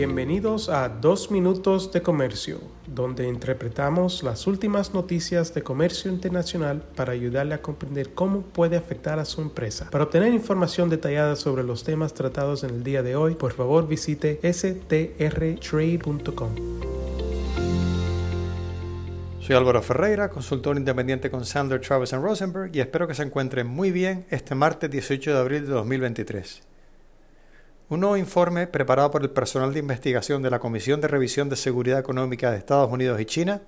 Bienvenidos a Dos Minutos de Comercio, donde interpretamos las últimas noticias de comercio internacional para ayudarle a comprender cómo puede afectar a su empresa. Para obtener información detallada sobre los temas tratados en el día de hoy, por favor visite strtrade.com. Soy Álvaro Ferreira, consultor independiente con Sandler, Travis Rosenberg y espero que se encuentren muy bien este martes 18 de abril de 2023. Un nuevo informe preparado por el personal de investigación de la Comisión de Revisión de Seguridad Económica de Estados Unidos y China,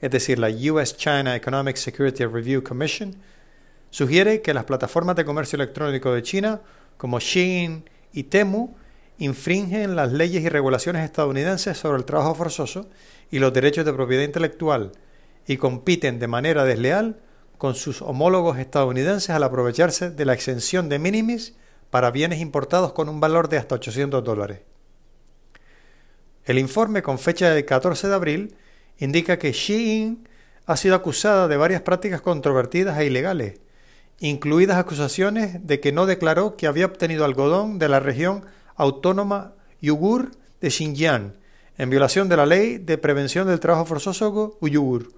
es decir, la US China Economic Security Review Commission, sugiere que las plataformas de comercio electrónico de China, como Shein y Temu, infringen las leyes y regulaciones estadounidenses sobre el trabajo forzoso y los derechos de propiedad intelectual y compiten de manera desleal con sus homólogos estadounidenses al aprovecharse de la exención de minimis para bienes importados con un valor de hasta 800 dólares. El informe con fecha del 14 de abril indica que Shein ha sido acusada de varias prácticas controvertidas e ilegales, incluidas acusaciones de que no declaró que había obtenido algodón de la región autónoma Uyghur de Xinjiang, en violación de la ley de prevención del trabajo forzoso Uyghur,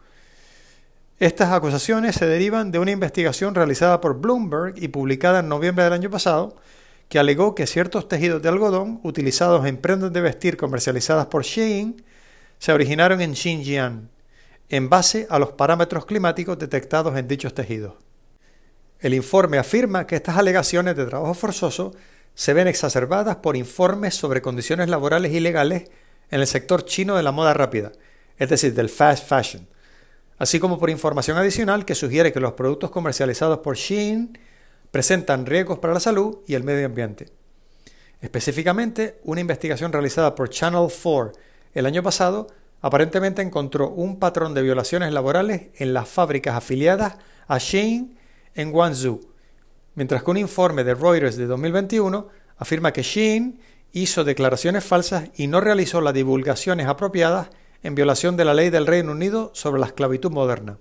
estas acusaciones se derivan de una investigación realizada por Bloomberg y publicada en noviembre del año pasado, que alegó que ciertos tejidos de algodón utilizados en prendas de vestir comercializadas por Shein se originaron en Xinjiang, en base a los parámetros climáticos detectados en dichos tejidos. El informe afirma que estas alegaciones de trabajo forzoso se ven exacerbadas por informes sobre condiciones laborales ilegales en el sector chino de la moda rápida, es decir, del fast fashion, así como por información adicional que sugiere que los productos comercializados por Shein presentan riesgos para la salud y el medio ambiente. Específicamente, una investigación realizada por Channel 4 el año pasado aparentemente encontró un patrón de violaciones laborales en las fábricas afiliadas a Shein en Guangzhou, mientras que un informe de Reuters de 2021 afirma que Shein hizo declaraciones falsas y no realizó las divulgaciones apropiadas en violación de la ley del Reino Unido sobre la esclavitud moderna.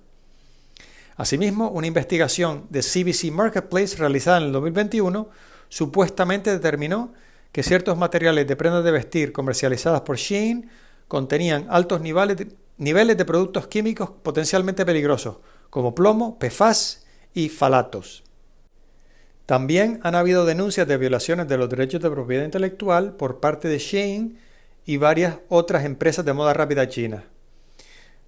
Asimismo, una investigación de CBC Marketplace realizada en el 2021 supuestamente determinó que ciertos materiales de prendas de vestir comercializadas por Shein contenían altos niveles de, niveles de productos químicos potencialmente peligrosos, como plomo, PFAS y falatos. También han habido denuncias de violaciones de los derechos de propiedad intelectual por parte de Shein y varias otras empresas de moda rápida chinas.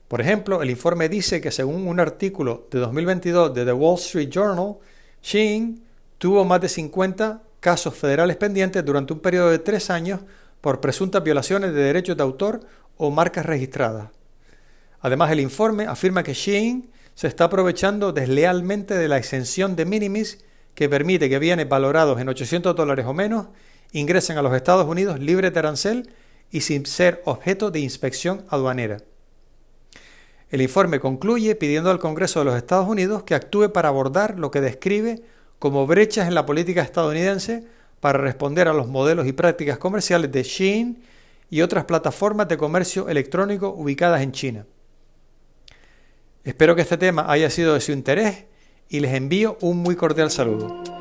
Por ejemplo, el informe dice que según un artículo de 2022 de The Wall Street Journal, Shein tuvo más de 50 casos federales pendientes durante un periodo de tres años por presuntas violaciones de derechos de autor o marcas registradas. Además, el informe afirma que Shein se está aprovechando deslealmente de la exención de minimis que permite que bienes valorados en 800 dólares o menos ingresen a los Estados Unidos libres de arancel y sin ser objeto de inspección aduanera. El informe concluye pidiendo al Congreso de los Estados Unidos que actúe para abordar lo que describe como brechas en la política estadounidense para responder a los modelos y prácticas comerciales de Shein y otras plataformas de comercio electrónico ubicadas en China. Espero que este tema haya sido de su interés y les envío un muy cordial saludo.